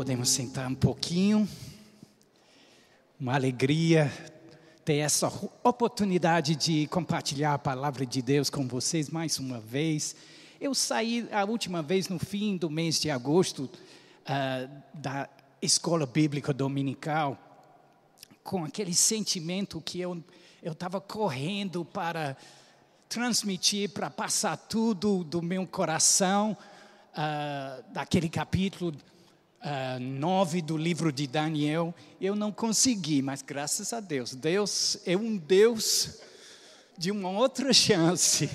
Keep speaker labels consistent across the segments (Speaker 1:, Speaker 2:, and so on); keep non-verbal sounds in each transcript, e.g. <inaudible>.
Speaker 1: Podemos sentar um pouquinho. Uma alegria ter essa oportunidade de compartilhar a palavra de Deus com vocês mais uma vez. Eu saí a última vez no fim do mês de agosto uh, da escola bíblica dominical com aquele sentimento que eu eu estava correndo para transmitir, para passar tudo do meu coração uh, daquele capítulo uh, 9 do livro de Daniel. Eu não consegui, mas graças a Deus, Deus é um Deus de uma outra chance.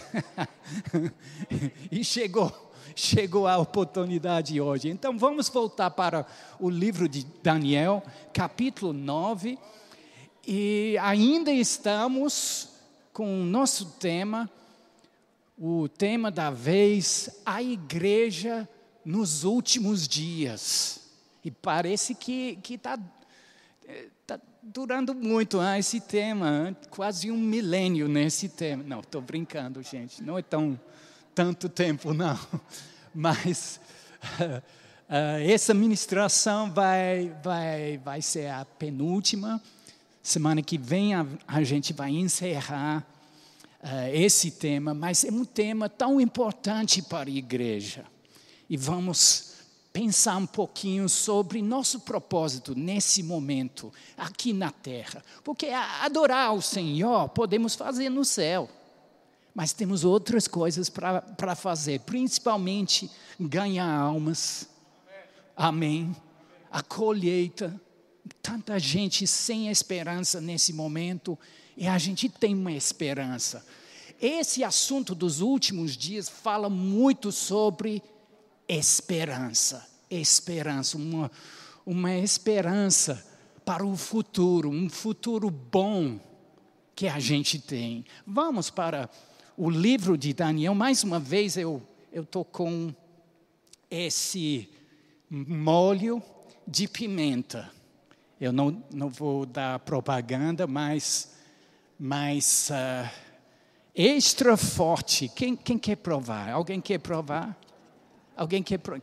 Speaker 1: <laughs> e chegou chegou a oportunidade hoje. Então vamos voltar para o livro de Daniel, capítulo 9, e ainda estamos com o nosso tema o tema da vez, a igreja nos últimos dias. E parece que está tá durando muito ah, esse tema, quase um milênio nesse tema. Não, estou brincando, gente, não é tão tanto tempo, <laughs> não. Mas uh, <laughs> uh, essa ministração vai, vai, vai ser a penúltima. Semana que vem a, a gente vai encerrar uh, esse tema, mas é um tema tão importante para a igreja. E vamos pensar um pouquinho sobre nosso propósito nesse momento, aqui na terra. Porque adorar o Senhor podemos fazer no céu, mas temos outras coisas para fazer, principalmente ganhar almas. Amém. A colheita. Tanta gente sem esperança nesse momento e a gente tem uma esperança. Esse assunto dos últimos dias fala muito sobre esperança. Esperança, uma, uma esperança para o futuro, um futuro bom que a gente tem. Vamos para o livro de Daniel. Mais uma vez eu estou com esse molho de pimenta. Eu não, não vou dar propaganda, mas mas uh, extra forte. Quem, quem quer provar? Alguém quer provar? Alguém quer provar?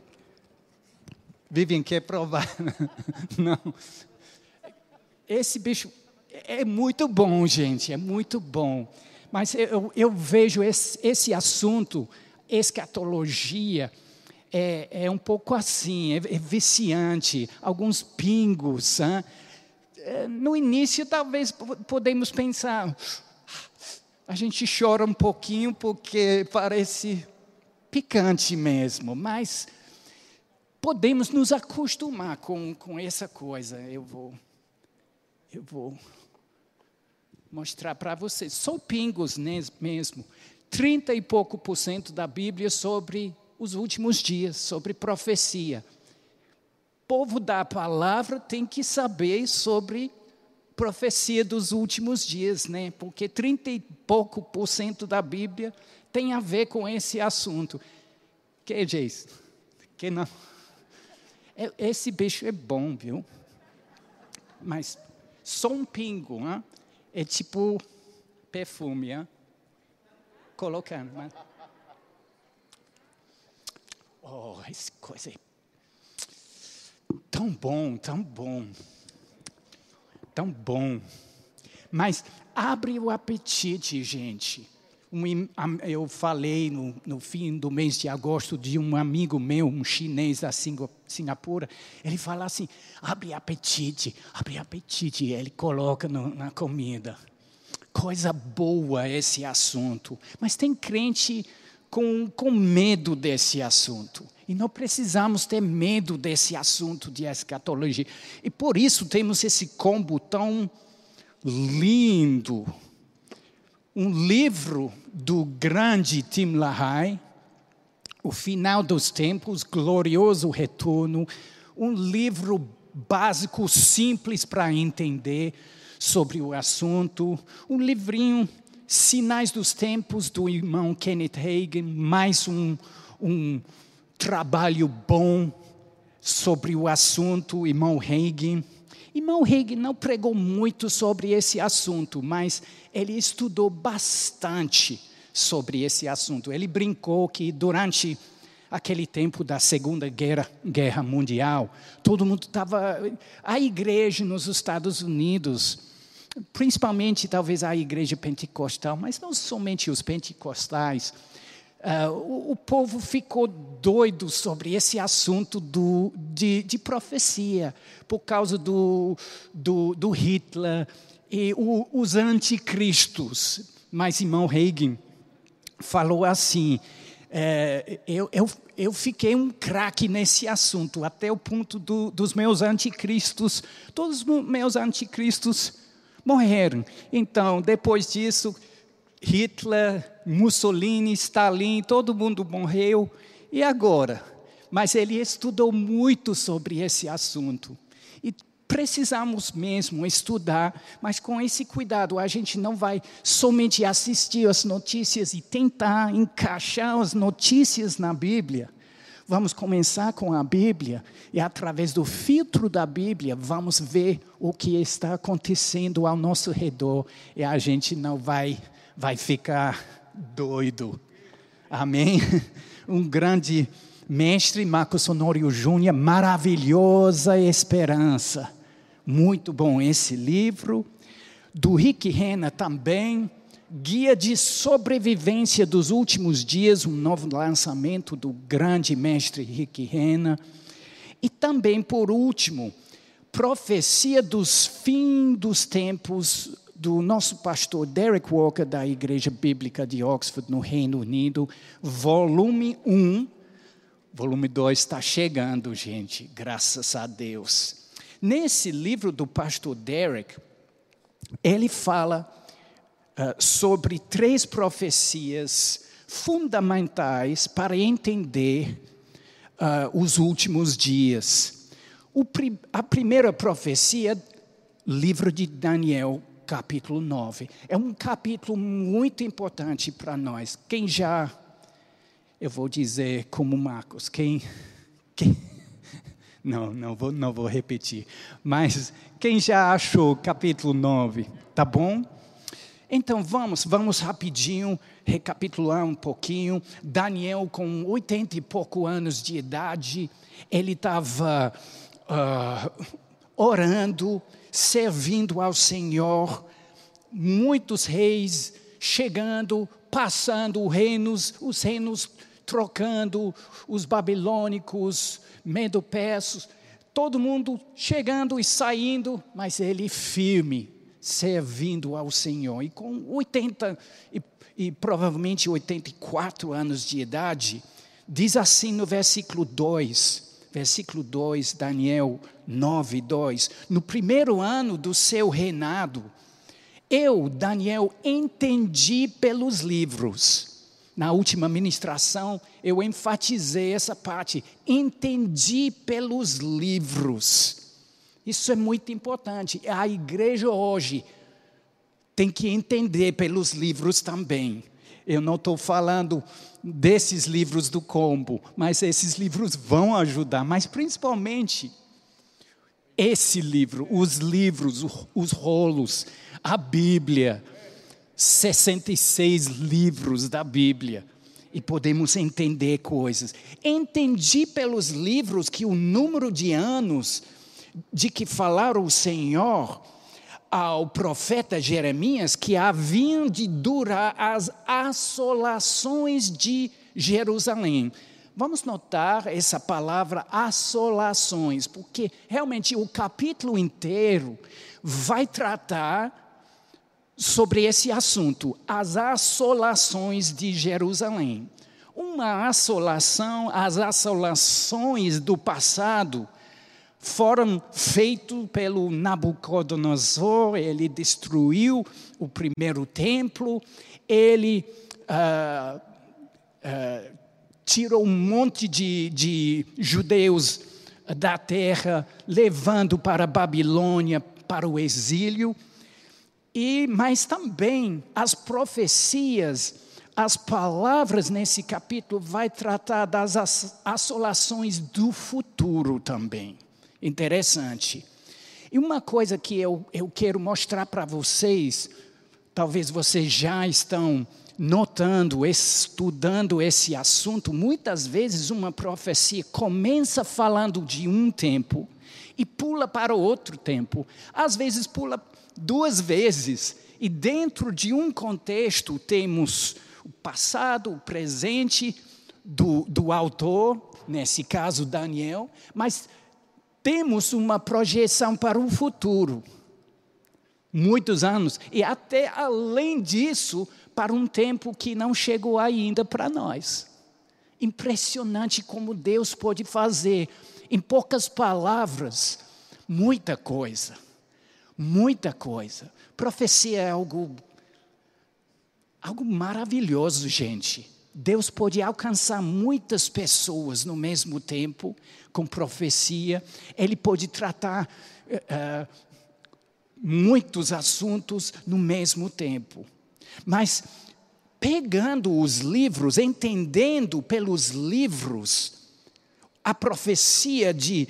Speaker 1: Vivian quer provar? <laughs> Não. Esse bicho é muito bom, gente, é muito bom. Mas eu, eu vejo esse, esse assunto, escatologia, é, é, um pouco assim, é, é viciante, alguns pingos. Hein? É, no início, talvez podemos pensar, a gente chora um pouquinho porque parece picante mesmo, mas podemos nos acostumar com, com essa coisa. Eu vou, eu vou mostrar para vocês. São pingos mesmo. Trinta e pouco por cento da Bíblia sobre os últimos dias, sobre profecia povo da palavra tem que saber sobre profecia dos últimos dias, né? Porque trinta e pouco por cento da Bíblia tem a ver com esse assunto. Que diz? Que não? É, esse bicho é bom, viu? Mas só um pingo, hein? é tipo perfume, hein? colocando. Hein? Oh, essa coisa é Tão bom, tão bom. Tão bom. Mas abre o apetite, gente. Eu falei no, no, fim do mês de agosto de um amigo meu, um chinês da Singapura. Ele fala assim: abre apetite, abre apetite. Ele coloca no, na comida. Coisa boa esse assunto. Mas tem crente com, com medo desse assunto. E não precisamos ter medo desse assunto de escatologia. E por isso temos esse combo tão lindo. Um livro do grande Tim LaHaye, O Final dos Tempos, Glorioso Retorno. Um livro básico, simples para entender sobre o assunto. Um livrinho, Sinais dos Tempos, do irmão Kenneth Hagin, mais um, um trabalho bom sobre o assunto, irmão Hagin. Irmão Hagin não pregou muito sobre esse assunto, mas ele estudou bastante sobre esse assunto. Ele brincou que durante aquele tempo da Segunda Guerra, Guerra Mundial, todo mundo estava. A igreja nos Estados Unidos, principalmente talvez a igreja pentecostal, mas não somente os pentecostais, uh, o, o, povo ficou doido sobre esse assunto do, de, de profecia, por causa do, do, do Hitler e o, os anticristos. Mas irmão Reagan falou assim: é, eu, eu, eu fiquei um craque nesse assunto, até o ponto do, dos meus anticristos, todos os meus anticristos morreram. Então, depois disso, Hitler, Mussolini, Stalin, todo mundo morreu. E agora? Mas ele estudou muito sobre esse assunto precisamos mesmo estudar, mas com esse cuidado, a gente não vai somente assistir as notícias e tentar encaixar as notícias na Bíblia. Vamos começar com a Bíblia e, através do filtro da Bíblia, vamos ver o que está acontecendo ao nosso redor e a gente não vai, vai ficar doido. Amém? Um grande mestre, Marcos Honório Júnior, maravilhosa esperança. Muito bom esse livro. Do Rick Renner também, Guia de Sobrevivência dos Últimos Dias, um novo lançamento do grande mestre Rick Renner. E também, por último, Profecia dos Fins dos Tempos, do nosso pastor Derek Walker, da Igreja Bíblica de Oxford, no Reino Unido, volume 1. Volume 2 está chegando, gente, graças a Deus. Nesse livro do pastor Derek, ele fala uh, sobre três profecias fundamentais para entender uh, os últimos dias. O, a primeira profecia, livro de Daniel, capítulo 9. É um capítulo muito importante para nós. Quem já, eu vou dizer como Marcos, quem, quem <laughs> não, não vou, não vou repetir. Mas quem já achou capítulo 9, tá bom? Então vamos, vamos rapidinho recapitular um pouquinho. Daniel, com 80 e pouco anos de idade, ele estava uh, ah, orando, servindo ao Senhor. Muitos reis chegando, passando reinos, os reinos trocando, os babilônicos, Medo-Persos, todo mundo chegando e saindo, mas ele firme, servindo ao Senhor. E com 80 e, e provavelmente 84 anos de idade, diz assim no versículo 2, versículo 2, Daniel 9, 2. No primeiro ano do seu reinado, eu, Daniel, entendi pelos livros na última ministração, eu enfatizei essa parte. Entendi pelos livros. Isso é muito importante. A igreja hoje tem que entender pelos livros também. Eu não estou falando desses livros do combo, mas esses livros vão ajudar, mas principalmente esse livro, os livros, os rolos, a Bíblia, 66 livros da Bíblia e podemos entender coisas. Entendi pelos livros que o número de anos de que falaram o Senhor ao profeta Jeremias que haviam de durar as assolações de Jerusalém. Vamos notar essa palavra assolações, porque realmente o capítulo inteiro vai tratar sobre esse assunto, as assolações de Jerusalém. Uma assolação, as assolações do passado foram feitas pelo Nabucodonosor, ele destruiu o primeiro templo, ele uh, uh, tirou um monte de, de judeus da terra, levando para a Babilônia, para o exílio. E mas também as profecias, as palavras nesse capítulo vai tratar das assolações do futuro também. Interessante. E uma coisa que eu, eu quero mostrar para vocês, talvez vocês já estão notando, estudando esse assunto, muitas vezes uma profecia começa falando de um tempo e pula para outro tempo. Às vezes pula duas vezes e dentro de um contexto temos o passado, o presente do, do autor, nesse caso Daniel, mas temos uma projeção para o futuro. Muitos anos, e até além disso, para um tempo que não chegou ainda para nós. Impressionante como Deus pode fazer, em poucas palavras, muita coisa. Muita coisa. Profecia é algo, algo maravilhoso, gente. Deus pode alcançar muitas pessoas no mesmo tempo com profecia. Ele pode tratar uh, muitos assuntos no mesmo tempo. Mas pegando os livros, entendendo pelos livros a profecia de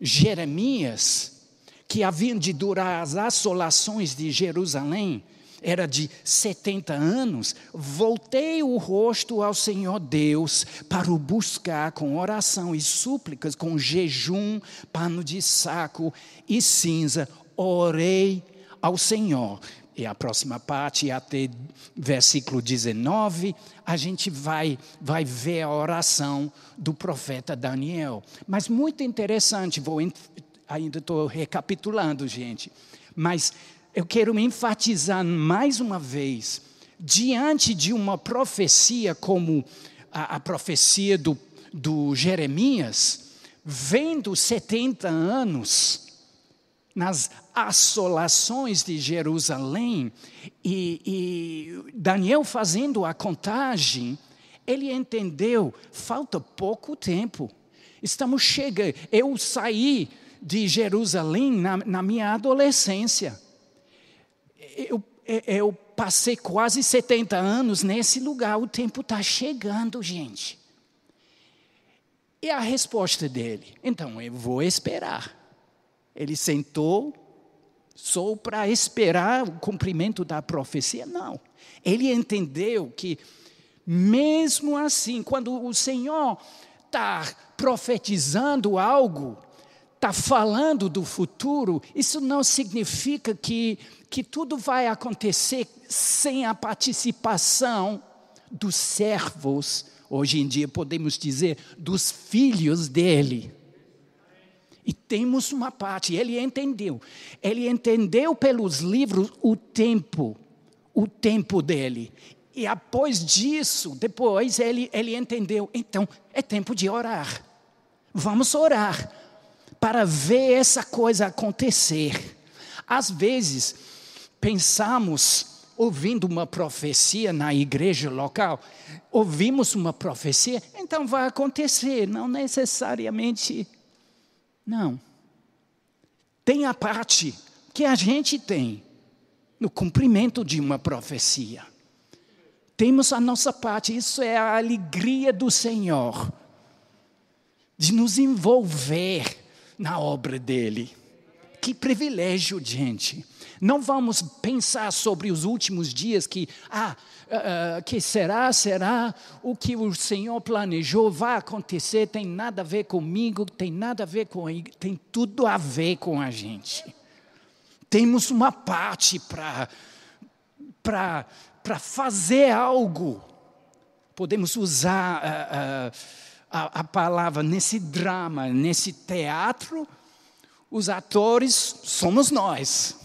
Speaker 1: Jeremias, que haviam de durar as assolações de Jerusalém, era de 70 anos, voltei o rosto ao Senhor Deus para o buscar com oração e súplicas, com jejum, pano de saco e cinza. Orei ao Senhor. E a próxima parte, até versículo 19, a gente vai, vai ver a oração do profeta Daniel. Mas muito interessante, vou, ainda estou recapitulando, gente. Mas eu quero enfatizar mais uma vez, diante de uma profecia como a, a profecia do, do Jeremias, vendo 70 anos nas assolações de Jerusalém, e, e Daniel fazendo a contagem, ele entendeu, falta pouco tempo. Estamos chegando. Eu saí de Jerusalém na, na minha adolescência eu, eu passei quase 70 anos nesse lugar, o tempo está chegando, gente. E a resposta dele? Então, eu vou esperar. Ele sentou só para esperar o cumprimento da profecia? Não. Ele entendeu que, mesmo assim, quando o Senhor está profetizando algo, está falando do futuro, isso não significa que, que tudo vai acontecer sem a participação dos servos, hoje em dia podemos dizer, dos filhos dele. E temos uma parte, ele entendeu. Ele entendeu pelos livros o tempo, o tempo dele. E após disso, depois ele, ele entendeu, então é tempo de orar. Vamos orar para ver essa coisa acontecer. Às vezes, pensamos, ouvindo uma profecia na igreja local, ouvimos uma profecia, então vai acontecer. Não necessariamente. Não. Tem a parte que a gente tem no cumprimento de uma profecia. Temos a nossa parte, isso é a alegria do Senhor, de nos envolver na obra dele. Que privilégio, gente. Não vamos pensar sobre os últimos dias que, ah, uh, que será, será, o que o Senhor planejou vai acontecer, tem nada a ver comigo, tem nada a ver com ele, tem tudo a ver com a gente. Temos uma parte para para fazer algo. Podemos usar uh, a, a palavra nesse drama, nesse teatro, os atores somos nós.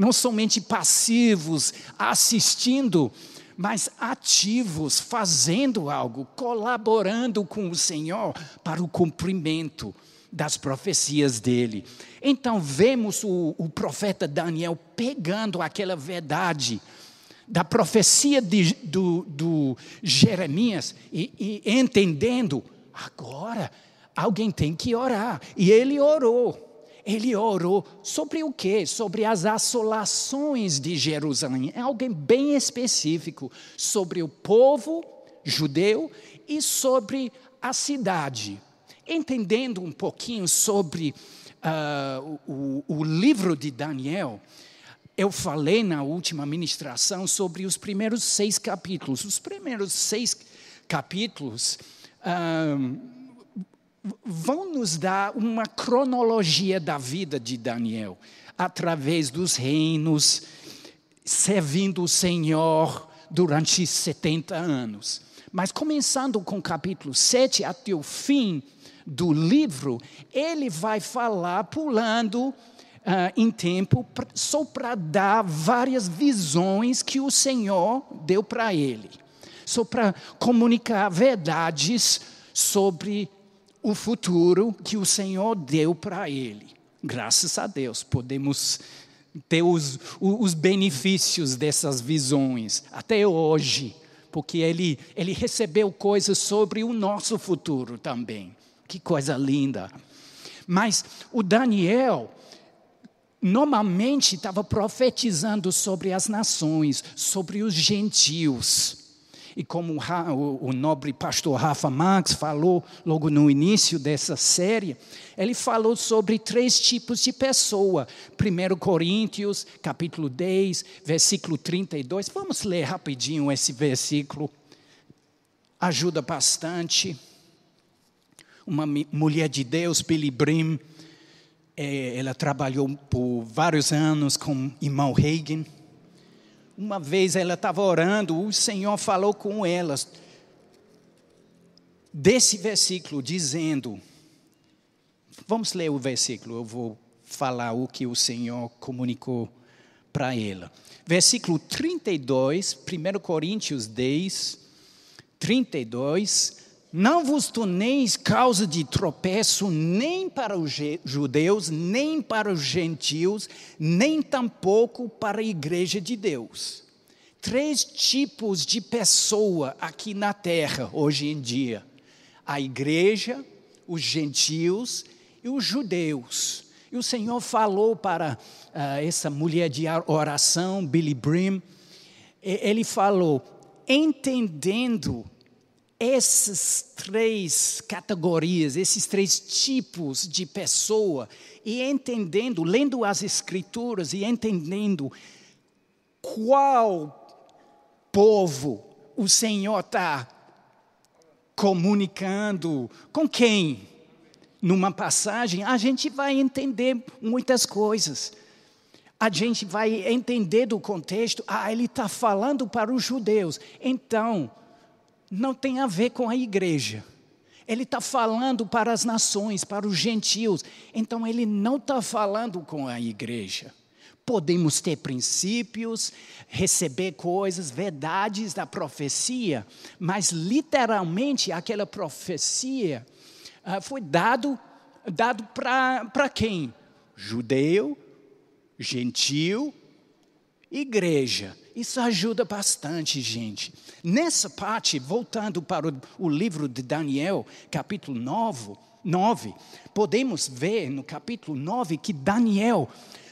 Speaker 1: Não somente passivos, assistindo, mas ativos, fazendo algo, colaborando com o Senhor para o cumprimento das profecias dele. Então vemos o, o profeta Daniel pegando aquela verdade da profecia de, do, do Jeremias e, e entendendo, agora alguém tem que orar. E ele orou. Ele orou sobre o quê? Sobre as assolações de Jerusalém. É alguém bem específico sobre o povo judeu e sobre a cidade. Entendendo um pouquinho sobre uh, o, o livro de Daniel, eu falei na última ministração sobre os primeiros seis capítulos. Os primeiros seis capítulos vão nos dar uma cronologia da vida de Daniel, através dos reinos, servindo o Senhor durante 70 anos. Mas começando com o capítulo 7 até o fim do livro, ele vai falar pulando Uh, em tempo, só para dar várias visões que o Senhor deu para ele, só para comunicar verdades sobre o futuro que o Senhor deu para ele. Graças a Deus, podemos ter os, os benefícios dessas visões até hoje, porque ele, ele recebeu coisas sobre o nosso futuro também. Que coisa linda. Mas o Daniel, normalmente estava profetizando sobre as nações, sobre os gentios. E como o, nobre pastor Rafa Marx falou logo no início dessa série, ele falou sobre três tipos de pessoa. 1 Coríntios, capítulo 10, versículo 32. Vamos ler rapidinho esse versículo. Ajuda bastante. Uma mulher de Deus, Billy Brim, é, ela trabalhou por vários anos com irmão Reagan uma vez ela estava orando, o Senhor falou com elas desse versículo, dizendo: Vamos ler o versículo, eu vou falar o que o Senhor comunicou para ela. Versículo 32, 1 Coríntios 10, 32. Não vos torneis causa de tropeço nem para os judeus, nem para os gentios, nem tampouco para a igreja de Deus. Três tipos de pessoa aqui na terra hoje em dia: a igreja, os gentios e os judeus. E o Senhor falou para uh, essa mulher de oração, Billy Brim, ele falou, entendendo essas três categorias, esses três tipos de pessoa, e entendendo, lendo as Escrituras e entendendo qual povo o Senhor está comunicando com quem. Numa passagem, a gente vai entender muitas coisas. A gente vai entender do contexto, ah, ele está falando para os judeus. Então, não tem a ver com a igreja. Ele está falando para as nações, para os gentios. Então, ele não está falando com a igreja. Podemos ter princípios, receber coisas, verdades da profecia, mas literalmente aquela profecia uh, foi dado, dado para quem? Judeu, gentil, igreja. Isso ajuda bastante, gente. Nessa parte, voltando para o, livro de Daniel, capítulo 9, 9, podemos ver no capítulo 9 que Daniel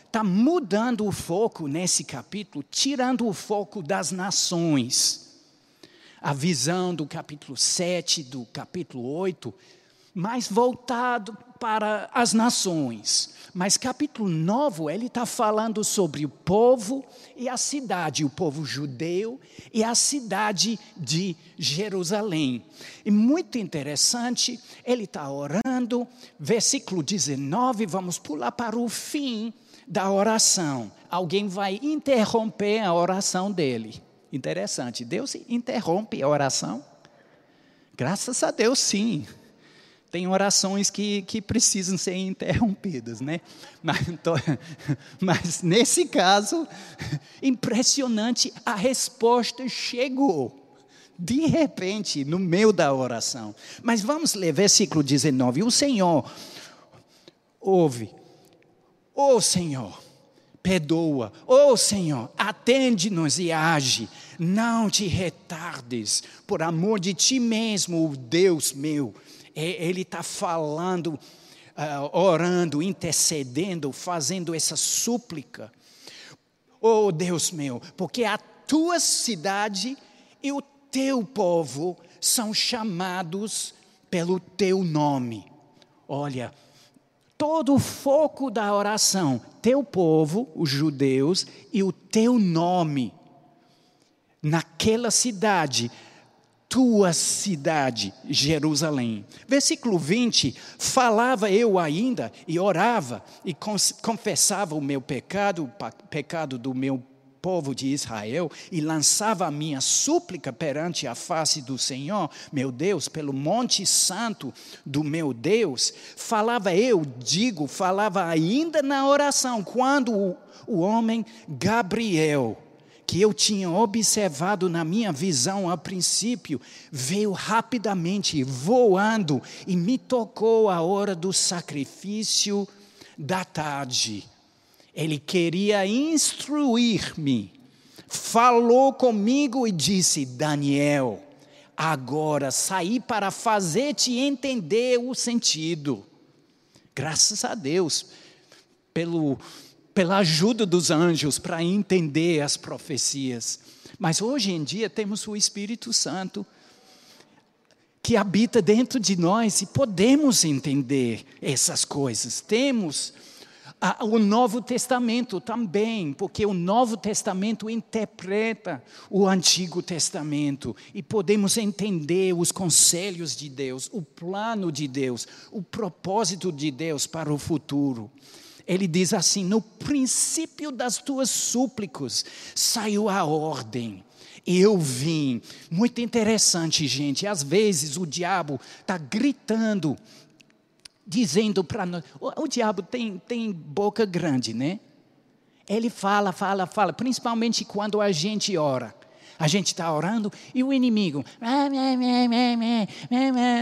Speaker 1: está mudando o foco nesse capítulo, tirando o foco das nações. A visão do capítulo 7, do capítulo 8, mais voltado para as nações. Mas capítulo 9, ele está falando sobre o povo e a cidade, o povo judeu e a cidade de Jerusalém. E muito interessante, ele está orando, versículo 19, vamos pular para o fim da oração. Alguém vai interromper a oração dele. Interessante, Deus interrompe a oração? Graças a Deus, sim tem orações que, que precisam ser interrompidas, né? Mas, <laughs> mas nesse caso, impressionante, a resposta chegou. De repente, no meio da oração. Mas vamos ler versículo 19. O Senhor ouve. Ô oh, Senhor, perdoa. Ô oh, Senhor, atende-nos e age. Não te retardes, por amor de ti mesmo, Deus meu ele está falando, uh, orando, intercedendo, fazendo essa súplica. Oh Deus meu, porque a tua cidade e o teu povo são chamados pelo teu nome. Olha, todo o foco da oração, teu povo, os judeus, e o teu nome, naquela cidade, tua cidade, Jerusalém. Versículo 20: Falava eu ainda e orava e confessava o meu pecado, o pecado do meu povo de Israel e lançava a minha súplica perante a face do Senhor, meu Deus, pelo monte santo do meu Deus, falava eu, digo, falava ainda na oração, quando o, o homem Gabriel, que eu tinha observado na minha visão a princípio, veio rapidamente, voando, e me tocou a hora do sacrifício da tarde. Ele queria instruir-me. Falou comigo e disse: Daniel, agora saí para fazer-te entender o sentido. Graças a Deus pelo, pela ajuda dos anjos para entender as profecias. Mas hoje em dia temos o Espírito Santo que habita dentro de nós e podemos entender essas coisas. Temos o Novo Testamento também, porque o Novo Testamento interpreta o Antigo Testamento e podemos entender os conselhos de Deus, o plano de Deus, o propósito de Deus para o futuro. Ele diz assim: no princípio das tuas súplicas saiu a ordem. Eu vim. Muito interessante, gente. Às vezes o diabo está gritando dizendo para nós. O, o, diabo tem, tem boca grande, né? Ele fala, fala, fala, principalmente quando a gente ora. A gente está orando e o inimigo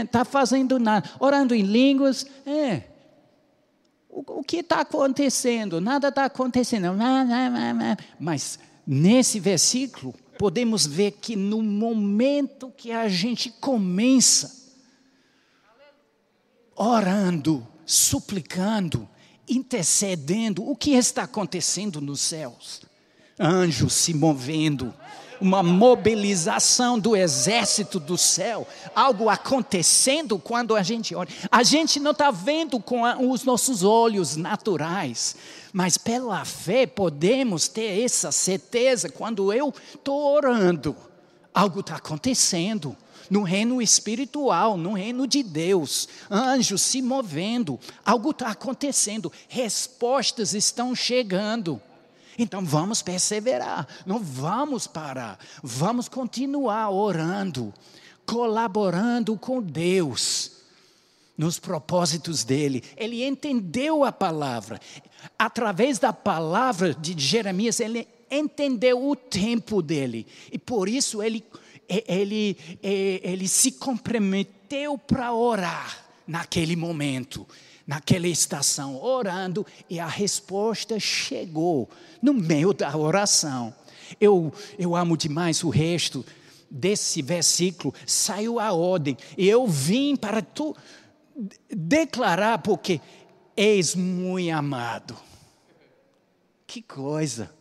Speaker 1: está fazendo nada, orando em línguas. É. O, que está acontecendo? Nada está acontecendo. Mas nesse versículo, podemos ver que no momento que a gente começa orando, suplicando, intercedendo. O que está acontecendo nos céus? Anjos se movendo, uma mobilização do exército do céu, algo acontecendo quando a gente ora. A gente não está vendo com os nossos olhos naturais, mas pela fé podemos ter essa certeza quando eu estou orando, algo está acontecendo no reino espiritual, no reino de Deus, anjos se movendo, algo está acontecendo, respostas estão chegando. Então vamos perseverar, não vamos parar, vamos continuar orando, colaborando com Deus nos propósitos dele. Ele entendeu a palavra. Através da palavra de Jeremias, ele entendeu o tempo dele. E por isso ele ele, ele se comprometeu para orar naquele momento, naquela estação, orando, e a resposta chegou no meio da oração. Eu, eu amo demais o resto desse versículo, saiu a ordem, e eu vim para tu declarar, porque és muito amado. Que coisa!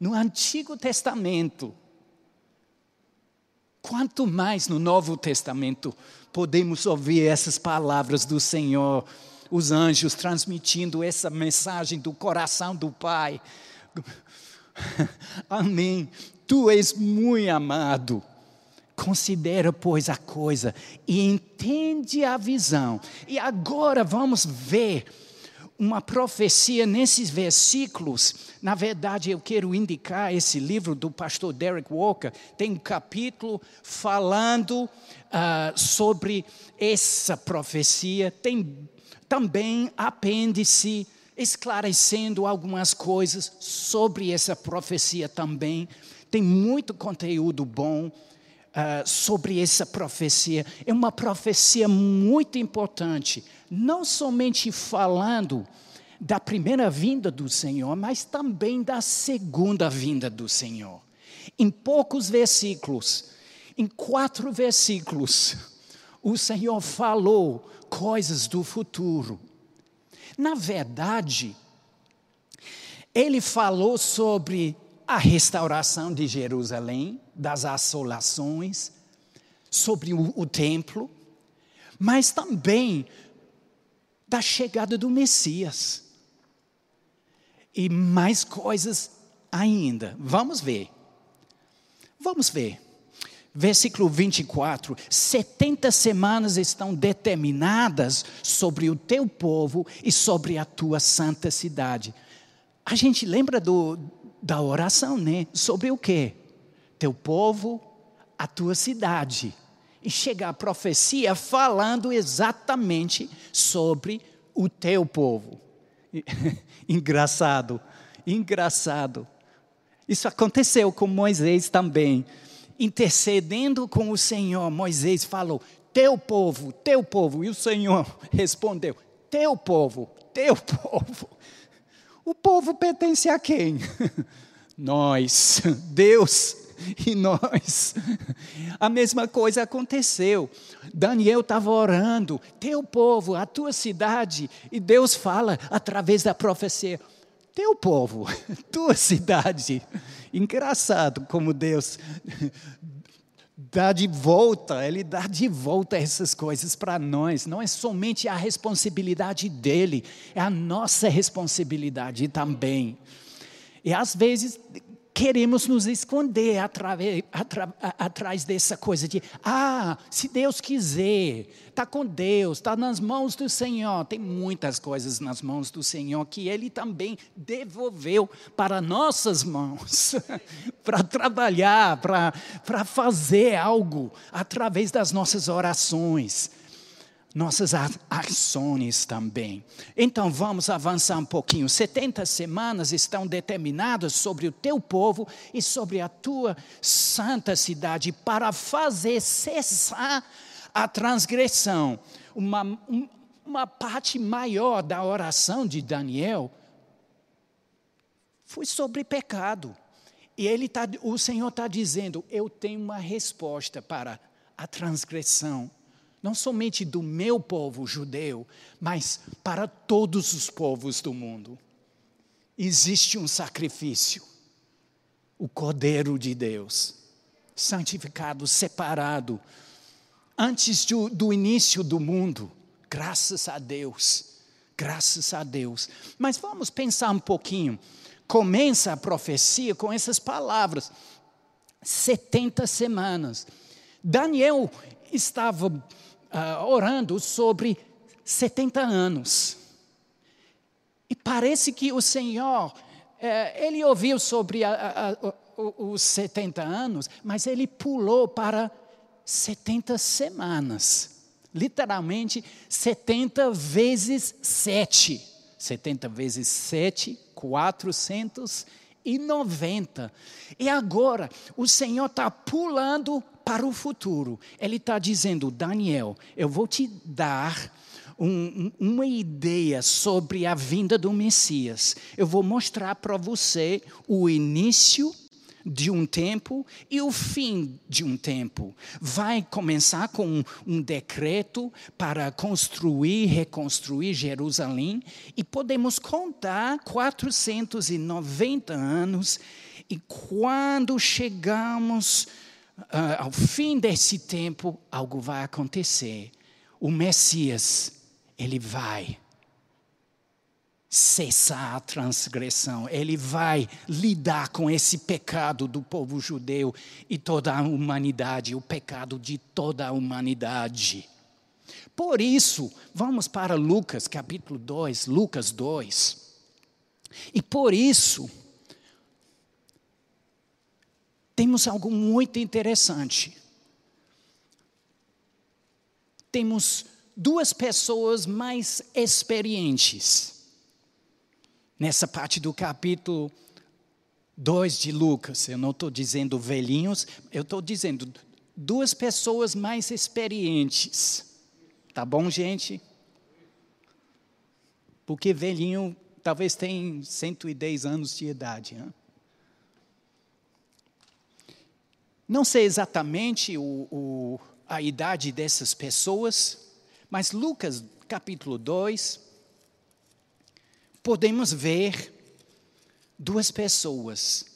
Speaker 1: No Antigo Testamento, Quanto mais no Novo Testamento podemos ouvir essas palavras do Senhor, os anjos transmitindo essa mensagem do coração do Pai. <laughs> Amém. Tu és muito amado. Considera, pois, a coisa e entende a visão. E agora vamos ver uma profecia nesses versículos. Na verdade, eu quero indicar esse livro do pastor Derek Walker. Tem um capítulo falando uh, sobre essa profecia. Tem também apêndice esclarecendo algumas coisas sobre essa profecia também. Tem muito conteúdo bom. Uh, sobre essa profecia. É uma profecia muito importante não somente falando da primeira vinda do Senhor, mas também da segunda vinda do Senhor. Em poucos versículos, em quatro versículos, o Senhor falou coisas do futuro. Na verdade, ele falou sobre a restauração de Jerusalém, das assolações, sobre o, o templo, mas também da chegada do Messias. E mais coisas ainda. Vamos ver. Vamos ver. Versículo 24: 70 semanas estão determinadas sobre o teu povo e sobre a tua santa cidade. A gente lembra do, da oração, né? Sobre o quê? Teu povo, a tua cidade. E chega a profecia falando exatamente sobre o teu povo. <laughs> engraçado, engraçado. Isso aconteceu com Moisés também intercedendo com o Senhor, Moisés falou: Teu povo, teu povo. E o Senhor <laughs> respondeu: Teu povo, teu <laughs> povo. O povo pertence a quem? nós, Deus <laughs> e nós. A mesma coisa aconteceu. Daniel estava orando, teu povo, a tua cidade, e Deus fala através da profecia: teu povo, <laughs> tua cidade. Engraçado como Deus <laughs> dá de volta, Ele dá de volta essas coisas para nós. Não é somente a responsabilidade dele, é a nossa responsabilidade também. E às vezes queremos nos esconder através, atra, atrás dessa coisa de, ah, se Deus quiser, está com Deus, está nas mãos do Senhor. Tem muitas coisas nas mãos do Senhor que Ele também devolveu para nossas mãos, <laughs> para trabalhar, para, para fazer algo através das nossas orações nossas ações também. Então vamos avançar um pouquinho. 70 semanas estão determinadas sobre o teu povo e sobre a tua santa cidade para fazer cessar a transgressão. Uma, uma parte maior da oração de Daniel foi sobre pecado. E ele tá, o Senhor está dizendo: Eu tenho uma resposta para a transgressão não somente do meu povo judeu, mas para todos os povos do mundo. Existe um sacrifício, o Cordeiro de Deus, santificado, separado, antes do, do início do mundo, graças a Deus, graças a Deus. Mas vamos pensar um pouquinho. Começa a profecia com essas palavras: 70 semanas. Daniel estava uh, orando sobre 70 anos. E parece que o Senhor, eh, ele ouviu sobre a, a, os 70 anos, mas ele pulou para 70 semanas. Literalmente, 70 vezes 7. 70 vezes 7, 490. E agora, o Senhor está pulando para o futuro. Ele está dizendo, Daniel, eu vou te dar um, uma ideia sobre a vinda do Messias. Eu vou mostrar para você o início de um tempo e o fim de um tempo. Vai começar com um, um decreto para construir, reconstruir Jerusalém e podemos contar 490 anos e quando chegamos ao fim desse tempo, algo vai acontecer. O Messias, ele vai cessar a transgressão, ele vai lidar com esse pecado do povo judeu e toda a humanidade, o pecado de toda a humanidade. Por isso, vamos para Lucas capítulo 2, Lucas 2. E por isso, temos algo muito interessante. Temos duas pessoas mais experientes nessa parte do capítulo 2 de Lucas. Eu não estou dizendo velhinhos, eu estou dizendo duas pessoas mais experientes. Tá bom, gente? Porque velhinho talvez tem 110 anos de idade. Hein? Não sei exatamente o, o, a idade dessas pessoas, mas Lucas capítulo 2, podemos ver duas pessoas.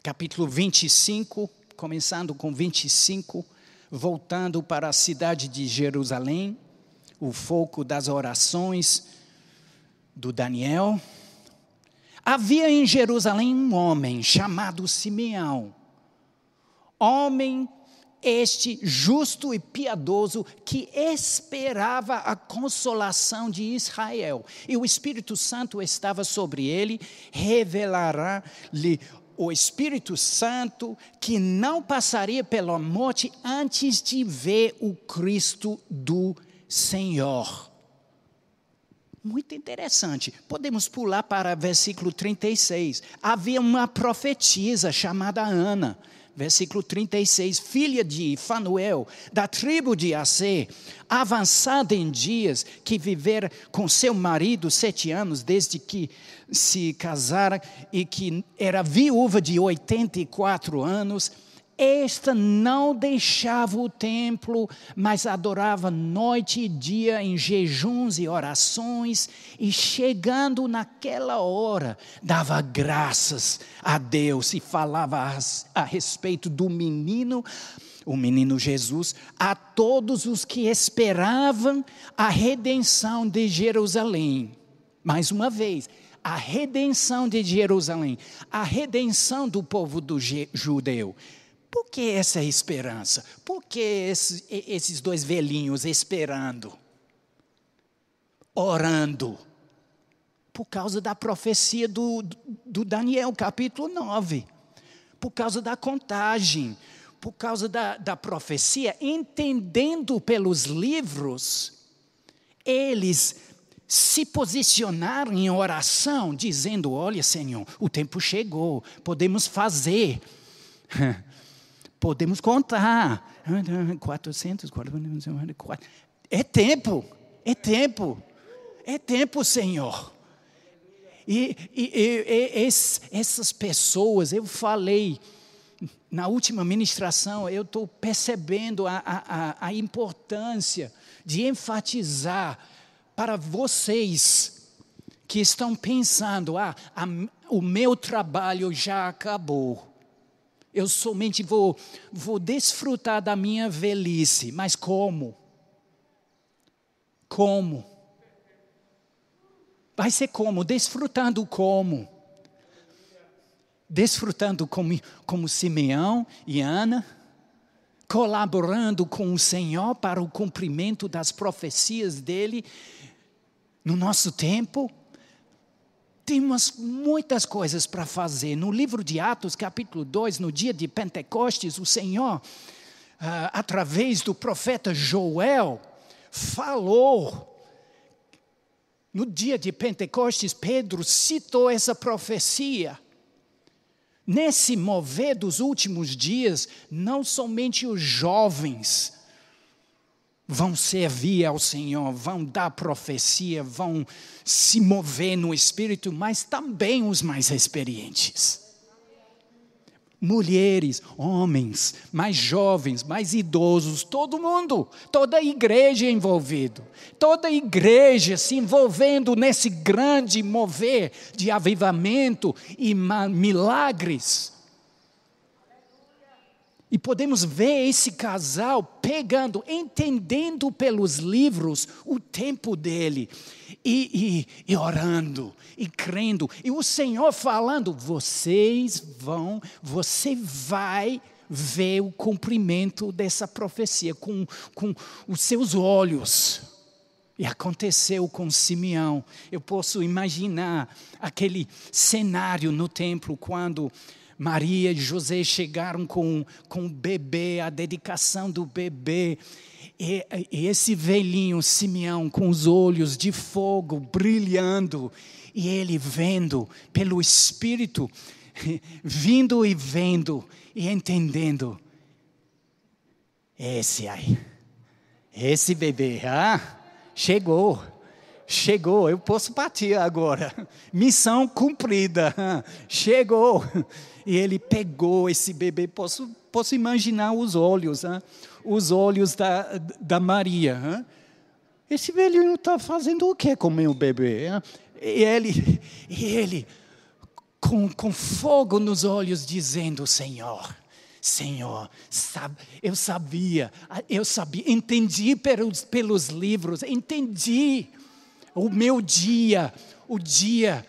Speaker 1: Capítulo 25, começando com 25, voltando para a cidade de Jerusalém, o foco das orações do Daniel. Havia em Jerusalém um homem chamado Simeão, homem este justo e piedoso que esperava a consolação de Israel. E o Espírito Santo estava sobre ele, revelará-lhe o Espírito Santo que não passaria pela morte antes de ver o Cristo do Senhor. Muito interessante. Podemos pular para versículo 36. Havia uma profetisa chamada Ana versículo 36, filha de Fanuel, da tribo de Assê, avançada em dias, que vivera com seu marido sete anos, desde que se casara, e que era viúva de 84 anos, esta não deixava o templo, mas adorava noite e dia em jejuns e orações, e chegando naquela hora, dava graças a Deus e falava a, respeito do menino, o menino Jesus, a todos os que esperavam a redenção de Jerusalém. Mais uma vez, a redenção de Jerusalém, a redenção do povo do judeu. Por que essa esperança? Por que esses, esses dois velhinhos esperando? Orando? Por causa da profecia do, do Daniel, capítulo 9. Por causa da contagem. Por causa da, da profecia, entendendo pelos livros, eles se posicionaram em oração, dizendo: Olha, Senhor, o tempo chegou, podemos fazer. <laughs> Podemos contar. 400, 400, é tempo, é tempo, é tempo, Senhor. E, e, e, e essas pessoas, eu falei na última ministração, eu estou percebendo a, a, a importância de enfatizar para vocês que estão pensando, ah, a, o meu trabalho já acabou. Eu somente vou, vou desfrutar da minha velhice. Mas como? Como? Vai ser como? Desfrutando como? Desfrutando como, como Simeão e Ana? Colaborando com o Senhor para o cumprimento das profecias dele no nosso tempo? Temos muitas coisas para fazer. No livro de Atos, capítulo 2, no dia de Pentecostes, o Senhor, uh, através do profeta Joel, falou. No dia de Pentecostes, Pedro citou essa profecia. Nesse mover dos últimos dias, não somente os jovens, vão servir ao Senhor, vão dar profecia, vão se mover no espírito, mas também os mais experientes. Mulheres, homens, mais jovens, mais idosos, todo mundo, toda a igreja envolvido, toda a igreja se envolvendo nesse grande mover de avivamento e milagres. E podemos ver esse casal pegando, entendendo pelos livros o tempo dele, e, e, e, orando, e crendo, e o Senhor falando: vocês vão, você vai ver o cumprimento dessa profecia com, com os seus olhos. E aconteceu com Simeão. Eu posso imaginar aquele cenário no templo quando Maria e José chegaram com, com o bebê, a dedicação do bebê. E, e esse velhinho Simeão com os olhos de fogo brilhando, e ele vendo pelo Espírito, <laughs> vindo e vendo e entendendo. Esse aí, esse bebê, ah, chegou chegou, eu posso partir agora. Missão cumprida, chegou. E ele pegou esse bebê, posso, posso imaginar os olhos, hein? os olhos da, da Maria. Hein? Esse velhinho está fazendo o que com meu bebê? Hein? E ele, e ele com, com fogo nos olhos, dizendo: Senhor, Senhor, eu sabia, eu sabia, entendi pelos, pelos livros, entendi o meu dia, o dia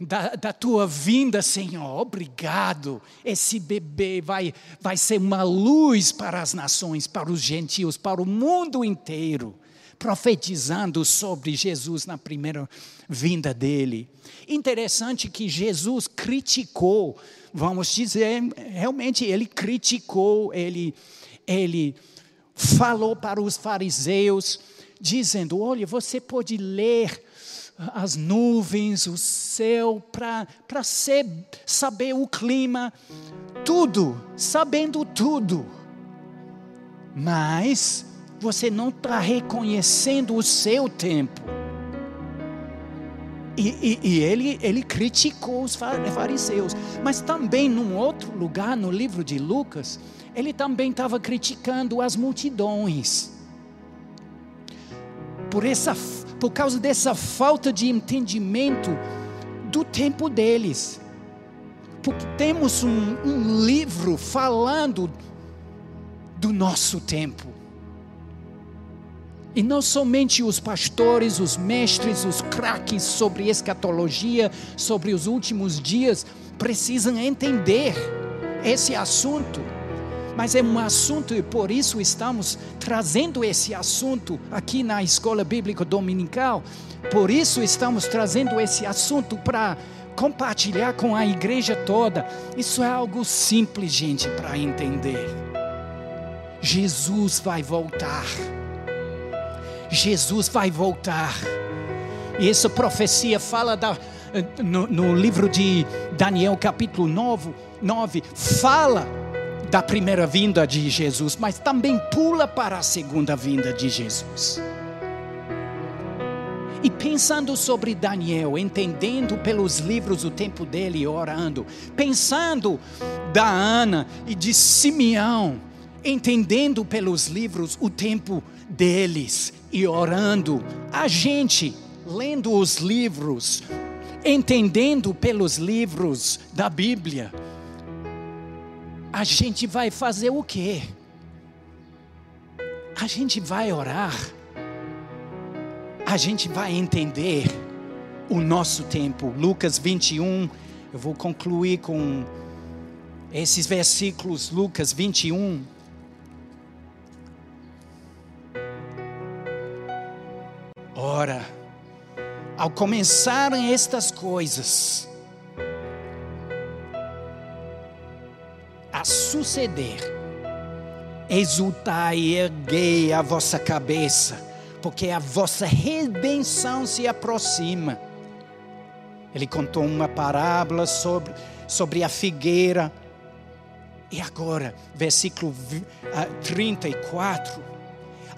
Speaker 1: da, da, tua vinda, Senhor. Obrigado. Esse bebê vai, vai ser uma luz para as nações, para os gentios, para o mundo inteiro, profetizando sobre Jesus na primeira vinda dele. Interessante que Jesus criticou vamos dizer, realmente ele criticou, ele, ele falou para os fariseus, dizendo: Olha, você pode ler as nuvens, o céu, para saber o clima, tudo, sabendo tudo. Mas você não está reconhecendo o seu tempo. E, e, e, ele, ele criticou os fariseus. Mas também, num outro lugar, no livro de Lucas, ele também estava criticando as multidões. Por, essa, por causa dessa falta de entendimento do tempo deles. Porque temos um, um livro falando do nosso tempo. E não somente os pastores, os mestres, os craques sobre escatologia, sobre os últimos dias, precisam entender esse assunto. Mas é um assunto e por isso estamos trazendo esse assunto aqui na escola bíblica dominical. Por isso estamos trazendo esse assunto para compartilhar com a igreja toda. Isso é algo simples, gente, para entender. Jesus vai voltar. Jesus vai voltar. E essa profecia fala da, no, no livro de Daniel, capítulo 9, 9, fala da primeira vinda de Jesus, mas também pula para a segunda vinda de Jesus. E pensando sobre Daniel, entendendo pelos livros o tempo dele, orando, pensando da Ana e de Simeão, entendendo pelos livros o tempo deles e orando, a gente lendo os livros, entendendo pelos livros da Bíblia, a gente vai fazer o quê? A gente vai orar, a gente vai entender o nosso tempo. Lucas 21, eu vou concluir com esses versículos, Lucas 21, Ora, ao começarem estas coisas a suceder, exultai e erguei a vossa cabeça, porque a vossa redenção se aproxima. Ele contou uma parábola sobre, sobre a figueira. E agora, versículo 34.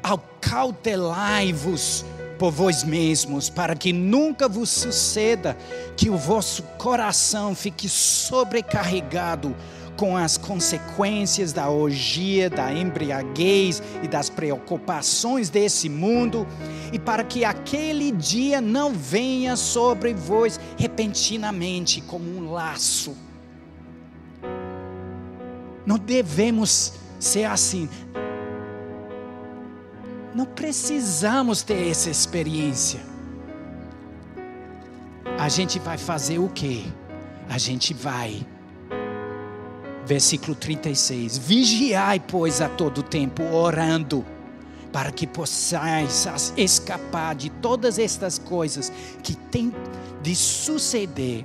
Speaker 1: Ao cautelai-vos por vós mesmos, para que nunca vos suceda que o vosso coração fique sobrecarregado com as consequências da orgia, da embriaguez e das preocupações desse mundo, e para que aquele dia não venha sobre vós repentinamente como um laço. Não devemos ser assim. Não precisamos ter essa experiência. A gente vai fazer o quê? A gente vai. Versículo 36. Vigiai, pois, a todo tempo, orando, para que possais escapar de todas estas coisas que têm de suceder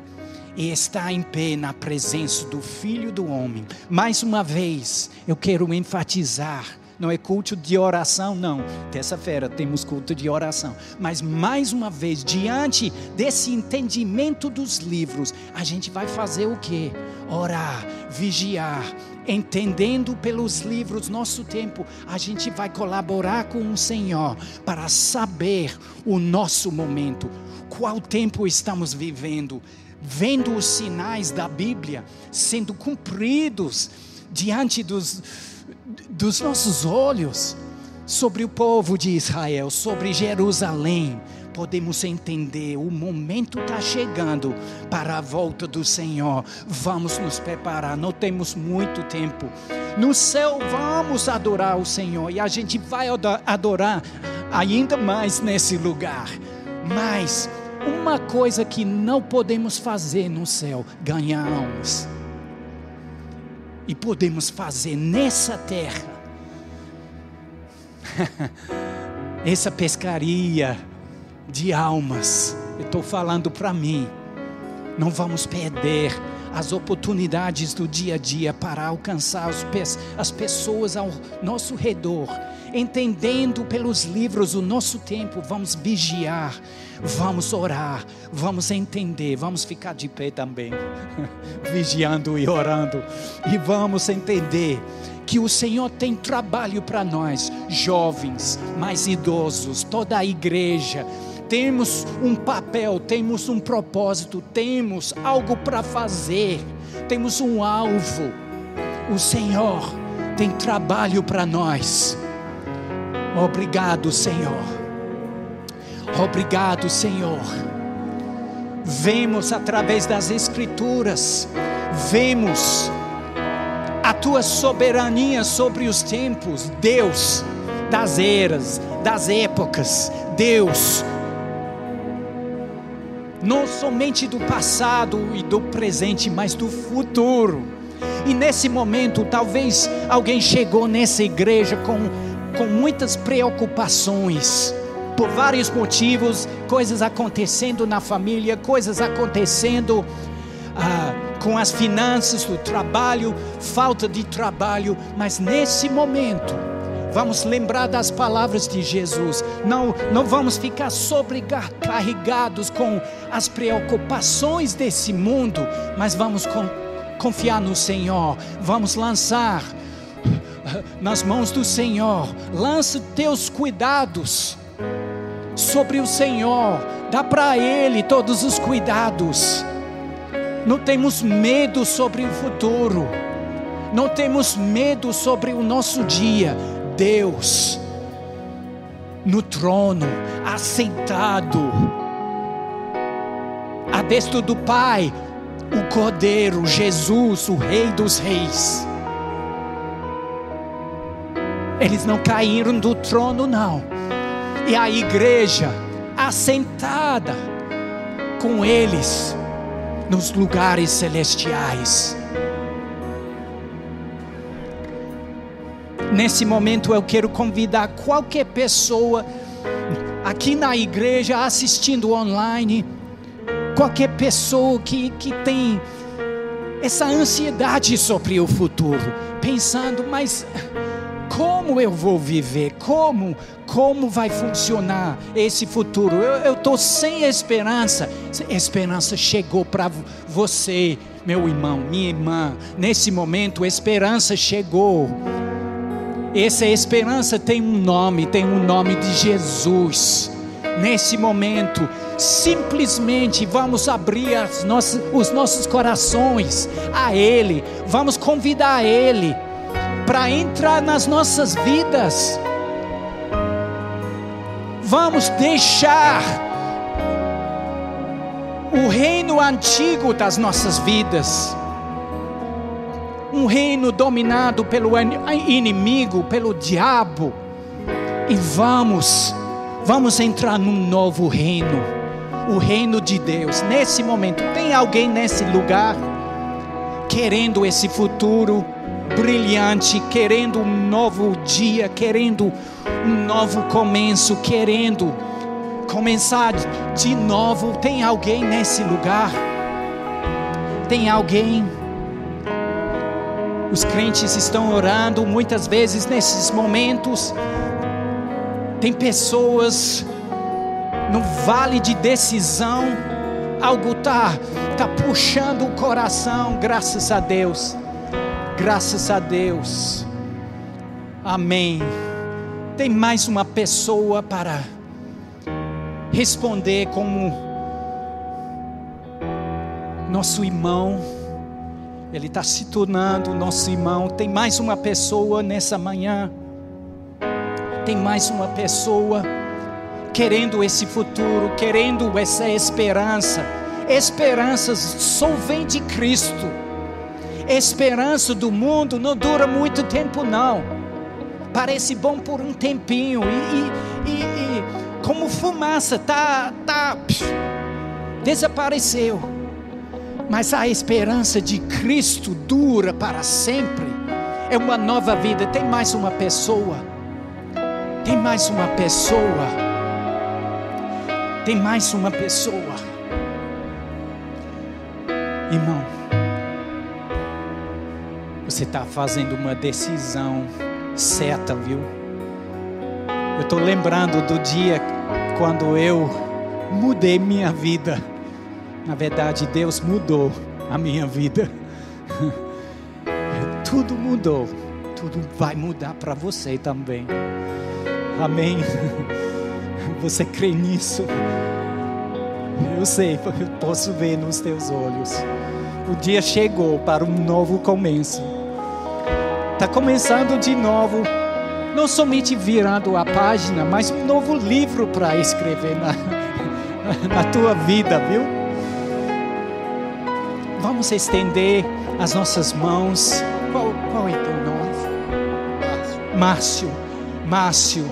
Speaker 1: e estar em pé na presença do Filho do Homem. Mais uma vez, eu quero enfatizar não é culto de oração, não. Terça-feira temos culto de oração. Mas mais uma vez, diante desse entendimento dos livros, a gente vai fazer o quê? Orar, vigiar, entendendo pelos livros nosso tempo, a gente vai colaborar com o Senhor para saber o nosso momento, qual tempo estamos vivendo, vendo os sinais da Bíblia sendo cumpridos diante dos dos nossos olhos sobre o povo de Israel, sobre Jerusalém, podemos entender, o momento está chegando para a volta do Senhor. Vamos nos preparar, não temos muito tempo. No céu vamos adorar o Senhor e a gente vai adorar ainda mais nesse lugar. Mas uma coisa que não podemos fazer no céu, ganhar almas. E podemos fazer nessa terra. <laughs> Essa pescaria de almas. Eu estou falando para mim. Não vamos perder as oportunidades do dia a dia para alcançar as pessoas ao nosso redor, entendendo pelos livros o nosso tempo, vamos vigiar, vamos orar, vamos entender, vamos ficar de pé também, <laughs> vigiando e orando, e vamos entender que o Senhor tem trabalho para nós, jovens, mais idosos, toda a igreja temos um papel, temos um propósito, temos algo para fazer, temos um alvo. O Senhor tem trabalho para nós. Obrigado, Senhor. Obrigado, Senhor. Vemos através das Escrituras, vemos a tua soberania sobre os tempos, Deus das eras, das épocas, Deus não somente do passado e do presente, mas do futuro. E nesse momento, talvez alguém chegou nessa igreja com, com muitas preocupações, por vários motivos, coisas acontecendo na família, coisas acontecendo ah, com as finanças, o trabalho, falta de trabalho, mas nesse momento, Vamos lembrar das palavras de Jesus. Não, não vamos ficar sobrecarregados com as preocupações desse mundo, mas vamos confiar no Senhor. Vamos lançar nas mãos do Senhor. Lance teus cuidados sobre o Senhor. Dá para Ele todos os cuidados. Não temos medo sobre o futuro. Não temos medo sobre o nosso dia Deus no trono, assentado, a destra do Pai, o Cordeiro, Jesus, o Rei dos Reis. Eles não caíram do trono, não. E a igreja assentada com eles nos lugares celestiais. Nesse momento eu quero convidar qualquer pessoa aqui na igreja, assistindo online, qualquer pessoa que, que tem essa ansiedade sobre o futuro, pensando, mas como eu vou viver? Como? Como vai funcionar esse futuro? Eu estou sem esperança. Esperança chegou para você, meu irmão, minha irmã. Nesse momento, esperança chegou. Essa esperança tem um nome, tem um nome de Jesus. Nesse momento, simplesmente vamos abrir nossas, os nossos corações a Ele, vamos convidar Ele para entrar nas nossas vidas. Vamos deixar o reino antigo das nossas vidas um reino dominado pelo inimigo, pelo diabo. E vamos, vamos entrar num novo reino, o reino de Deus. Nesse momento, tem alguém nesse lugar querendo esse futuro brilhante, querendo um novo dia, querendo um novo começo, querendo começar de novo? Tem alguém nesse lugar? Tem alguém? Os crentes estão orando muitas vezes nesses momentos. Tem pessoas no vale de decisão, algo está tá puxando o coração, graças a Deus. Graças a Deus. Amém. Tem mais uma pessoa para responder como nosso irmão ele está se tornando nosso irmão. Tem mais uma pessoa nessa manhã. Tem mais uma pessoa querendo esse futuro, querendo essa esperança. Esperança só vem de Cristo. Esperança do mundo não dura muito tempo, não. Parece bom por um tempinho e, e, e, e como fumaça, tá, tá, psh, desapareceu. Mas a esperança de Cristo dura para sempre. É uma nova vida. Tem mais uma pessoa. Tem mais uma pessoa. Tem mais uma pessoa. Irmão, você está fazendo uma decisão certa, viu? Eu estou lembrando do dia quando eu mudei minha vida. Na verdade, Deus mudou a minha vida. <laughs> Tudo mudou. Tudo vai mudar para você também. Amém. <laughs> Você crê nisso? Eu sei, eu posso ver nos teus olhos. O dia chegou para um novo começo. Está começando de novo. Não somente virando a página, mas um novo livro para escrever na, <laughs> na tua vida, viu? Vamos estender as nossas mãos. Qual, qual é teu nome? Márcio. Márcio.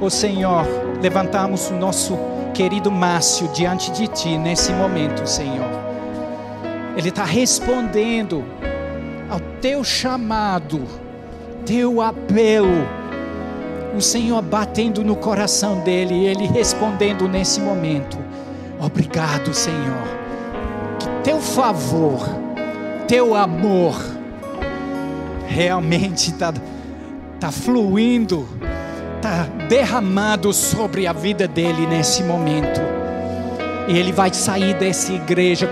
Speaker 1: O Senhor, levantamos o nosso querido Márcio diante de Ti nesse momento, Senhor. Ele está respondendo ao Teu chamado, Teu apelo. O Senhor batendo no coração dele e ele respondendo nesse momento: Obrigado, Senhor teu favor, teu amor, realmente está tá fluindo, está derramado sobre a vida dele nesse momento. E ele vai sair dessa igreja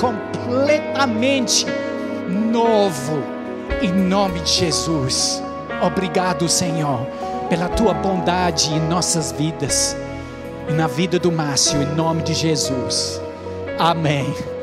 Speaker 1: completamente novo, em nome de Jesus. Obrigado, Senhor, pela tua bondade em nossas vidas e na vida do Márcio, em nome de Jesus. Amém.